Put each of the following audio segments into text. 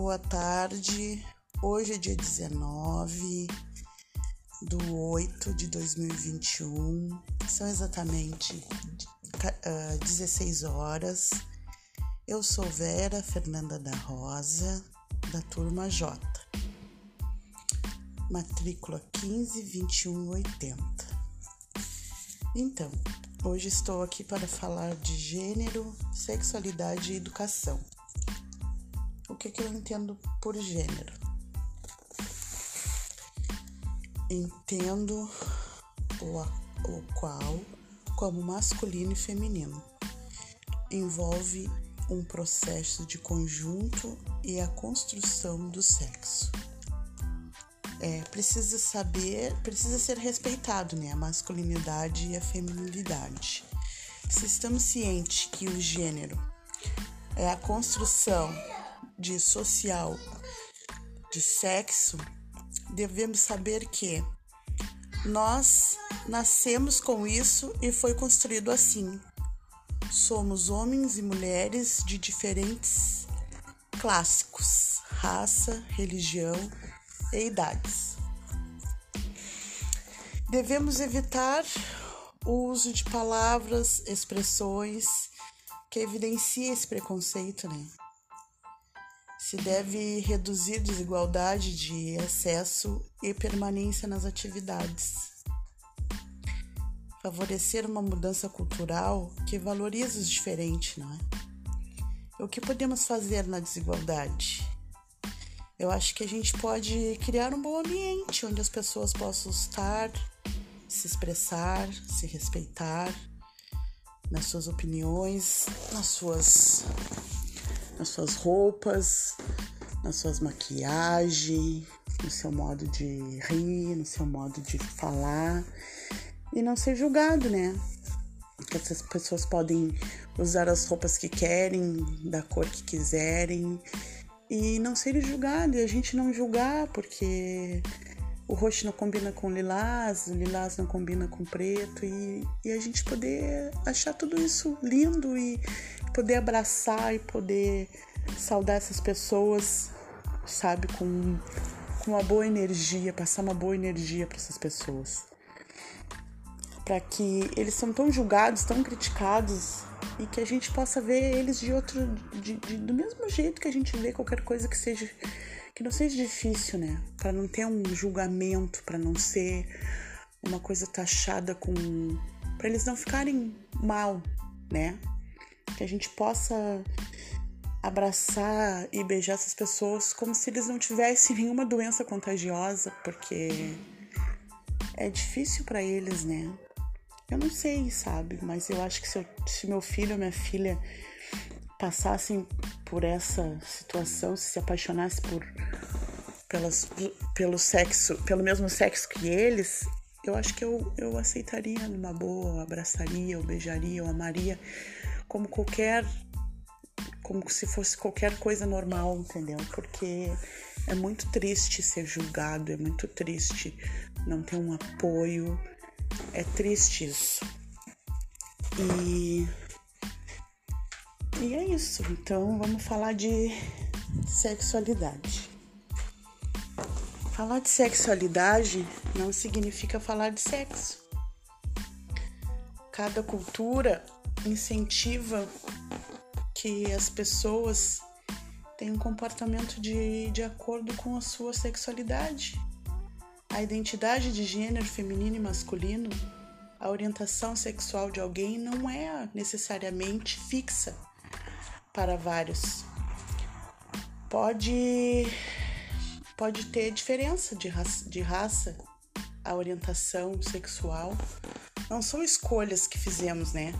boa tarde. Hoje é dia 19 do 8 de 2021. São exatamente uh, 16 horas. Eu sou Vera Fernanda da Rosa, da turma J. Matrícula 152180. Então, hoje estou aqui para falar de gênero, sexualidade e educação que, que eu entendo por gênero? Entendo o, o qual como masculino e feminino. Envolve um processo de conjunto e a construção do sexo. É, precisa saber, precisa ser respeitado, né? A masculinidade e a feminilidade. Se estamos cientes que o gênero é a construção de social de sexo, devemos saber que nós nascemos com isso e foi construído assim. Somos homens e mulheres de diferentes clássicos, raça, religião e idades. Devemos evitar o uso de palavras, expressões que evidenciem esse preconceito, né? Se deve reduzir desigualdade de acesso e permanência nas atividades. Favorecer uma mudança cultural que valoriza os diferentes, não é? O que podemos fazer na desigualdade? Eu acho que a gente pode criar um bom ambiente onde as pessoas possam estar, se expressar, se respeitar nas suas opiniões, nas suas nas suas roupas, nas suas maquiagens, no seu modo de rir, no seu modo de falar e não ser julgado, né? Que essas pessoas podem usar as roupas que querem, da cor que quiserem e não serem julgados e a gente não julgar porque o roxo não combina com lilás, o lilás não combina com preto e, e a gente poder achar tudo isso lindo e poder abraçar e poder saudar essas pessoas, sabe, com, com uma boa energia, passar uma boa energia para essas pessoas. Para que eles são tão julgados, tão criticados e que a gente possa ver eles de outro de, de, do mesmo jeito que a gente vê qualquer coisa que seja que não seja difícil, né? Para não ter um julgamento, para não ser uma coisa taxada com. para eles não ficarem mal, né? Que a gente possa abraçar e beijar essas pessoas como se eles não tivessem nenhuma doença contagiosa, porque é difícil para eles, né? Eu não sei, sabe? Mas eu acho que se, eu, se meu filho ou minha filha passassem por essa situação, se se apaixonasse por pelas, pelo sexo, pelo mesmo sexo que eles, eu acho que eu, eu aceitaria numa boa, eu abraçaria, eu beijaria, eu amaria como qualquer como se fosse qualquer coisa normal, entendeu? Porque é muito triste ser julgado, é muito triste não ter um apoio, é triste isso. E e é isso. Então vamos falar de sexualidade. Falar de sexualidade não significa falar de sexo. Cada cultura incentiva que as pessoas tenham um comportamento de, de acordo com a sua sexualidade. A identidade de gênero feminino e masculino, a orientação sexual de alguém não é necessariamente fixa para vários. Pode, pode ter diferença de raça, de raça, a orientação sexual. Não são escolhas que fizemos, né?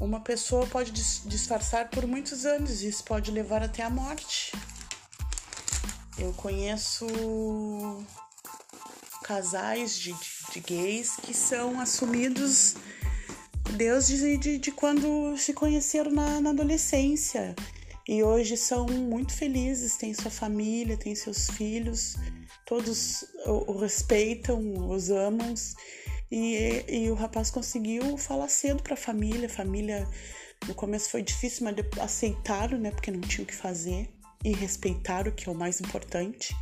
Uma pessoa pode disfarçar por muitos anos e isso pode levar até a morte. Eu conheço casais de, de, de gays que são assumidos desde de, de quando se conheceram na, na adolescência. E hoje são muito felizes, têm sua família, têm seus filhos, todos o, respeitam, os amam. E, e, o rapaz conseguiu falar cedo para a família. Família no começo foi difícil, mas aceitaram, né? Porque não tinha o que fazer. e respeitar o que é o mais importante.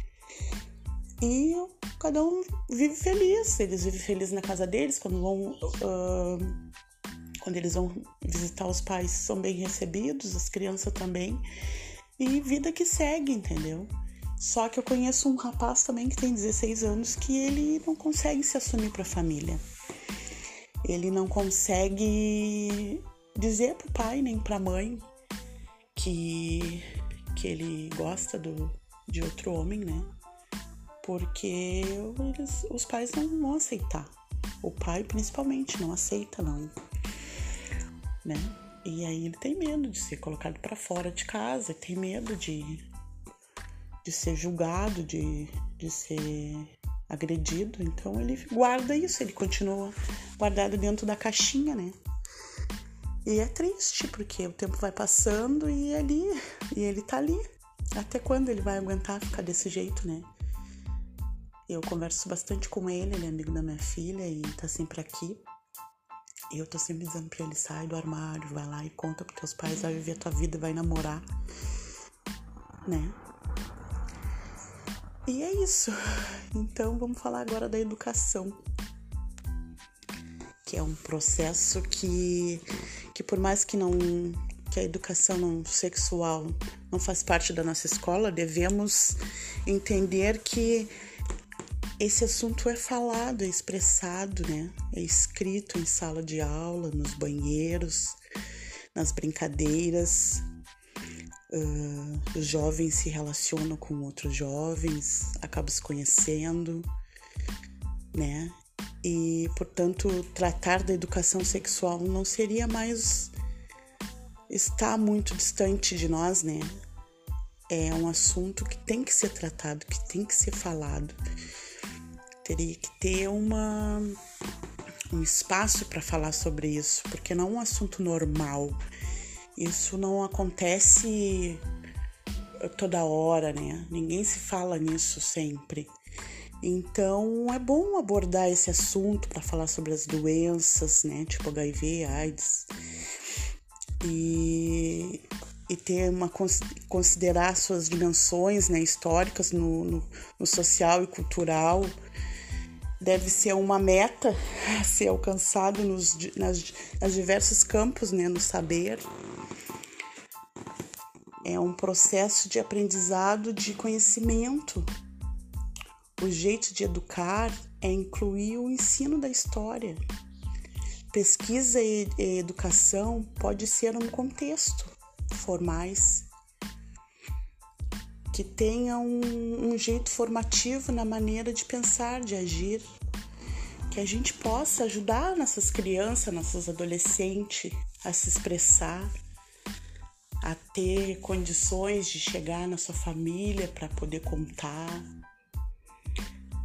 E cada um vive feliz. Eles vivem felizes na casa deles quando vão. Uh, quando eles vão visitar os pais, são bem recebidos, as crianças também. E vida que segue, entendeu? Só que eu conheço um rapaz também que tem 16 anos que ele não consegue se assumir para a família. Ele não consegue dizer pro pai nem pra mãe que, que ele gosta do, de outro homem, né? Porque eles, os pais não vão aceitar. O pai, principalmente, não aceita, não. Né? E aí ele tem medo de ser colocado para fora de casa, tem medo de, de ser julgado, de, de ser agredido. Então ele guarda isso, ele continua guardado dentro da caixinha, né? E é triste, porque o tempo vai passando e ele, e ele tá ali. Até quando ele vai aguentar ficar desse jeito, né? Eu converso bastante com ele, ele é amigo da minha filha e tá sempre aqui. E eu tô sempre dizendo pra ele, sai do armário, vai lá e conta pros teus pais, vai viver a tua vida, vai namorar, né? E é isso. Então vamos falar agora da educação que é um processo que, que por mais que não que a educação não sexual não faz parte da nossa escola, devemos entender que esse assunto é falado, é expressado, né? É escrito em sala de aula, nos banheiros, nas brincadeiras. Uh, os jovens se relacionam com outros jovens, acabam se conhecendo, né? e, portanto, tratar da educação sexual não seria mais estar muito distante de nós, né? É um assunto que tem que ser tratado, que tem que ser falado. Teria que ter uma um espaço para falar sobre isso, porque não é um assunto normal. Isso não acontece toda hora, né? Ninguém se fala nisso sempre. Então é bom abordar esse assunto para falar sobre as doenças, né, tipo HIV, AIDS, e, e ter uma considerar suas dimensões, né, históricas no, no, no social e cultural deve ser uma meta a ser alcançado nos nas, nas diversos campos, né, no saber. É um processo de aprendizado de conhecimento o jeito de educar é incluir o ensino da história. Pesquisa e educação pode ser um contexto formais que tenha um, um jeito formativo na maneira de pensar, de agir, que a gente possa ajudar nossas crianças, nossos adolescentes a se expressar, a ter condições de chegar na sua família para poder contar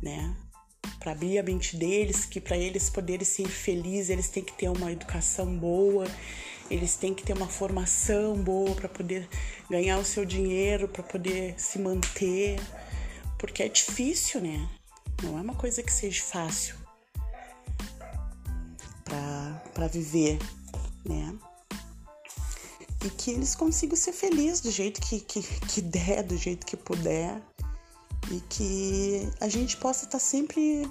né? Para abrir a mente deles, que para eles poderem ser felizes, eles têm que ter uma educação boa, eles têm que ter uma formação boa para poder ganhar o seu dinheiro, para poder se manter, porque é difícil, né? Não é uma coisa que seja fácil para viver, né? E que eles consigam ser felizes do jeito que, que, que der, do jeito que puder e que a gente possa estar sempre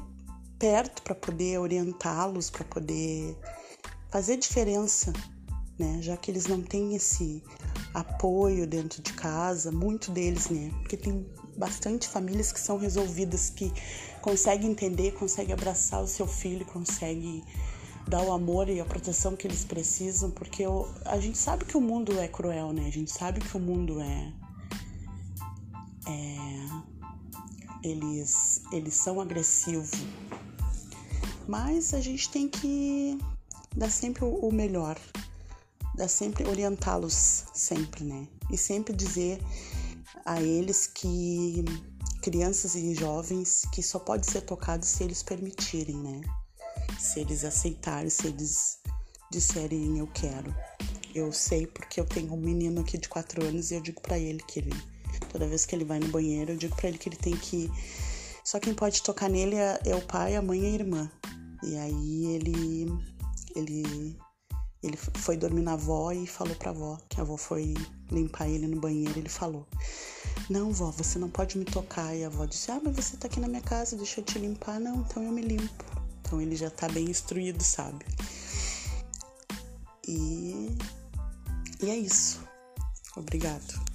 perto para poder orientá-los, para poder fazer diferença, né? Já que eles não têm esse apoio dentro de casa, muito deles, né? Porque tem bastante famílias que são resolvidas, que conseguem entender, conseguem abraçar o seu filho, conseguem dar o amor e a proteção que eles precisam, porque eu, a gente sabe que o mundo é cruel, né? A gente sabe que o mundo é, é eles, eles são agressivos. Mas a gente tem que dar sempre o melhor, dar sempre orientá-los sempre, né? E sempre dizer a eles que crianças e jovens que só pode ser tocado se eles permitirem, né? Se eles aceitarem, se eles disserem eu quero. Eu sei porque eu tenho um menino aqui de 4 anos e eu digo para ele que ele Toda vez que ele vai no banheiro, eu digo para ele que ele tem que. Só quem pode tocar nele é, é o pai, a mãe e a irmã. E aí ele. Ele Ele foi dormir na avó e falou pra avó que a avó foi limpar ele no banheiro. Ele falou: Não, vó, você não pode me tocar. E a avó disse: Ah, mas você tá aqui na minha casa, deixa eu te limpar. Não, então eu me limpo. Então ele já tá bem instruído, sabe? E, e é isso. Obrigado.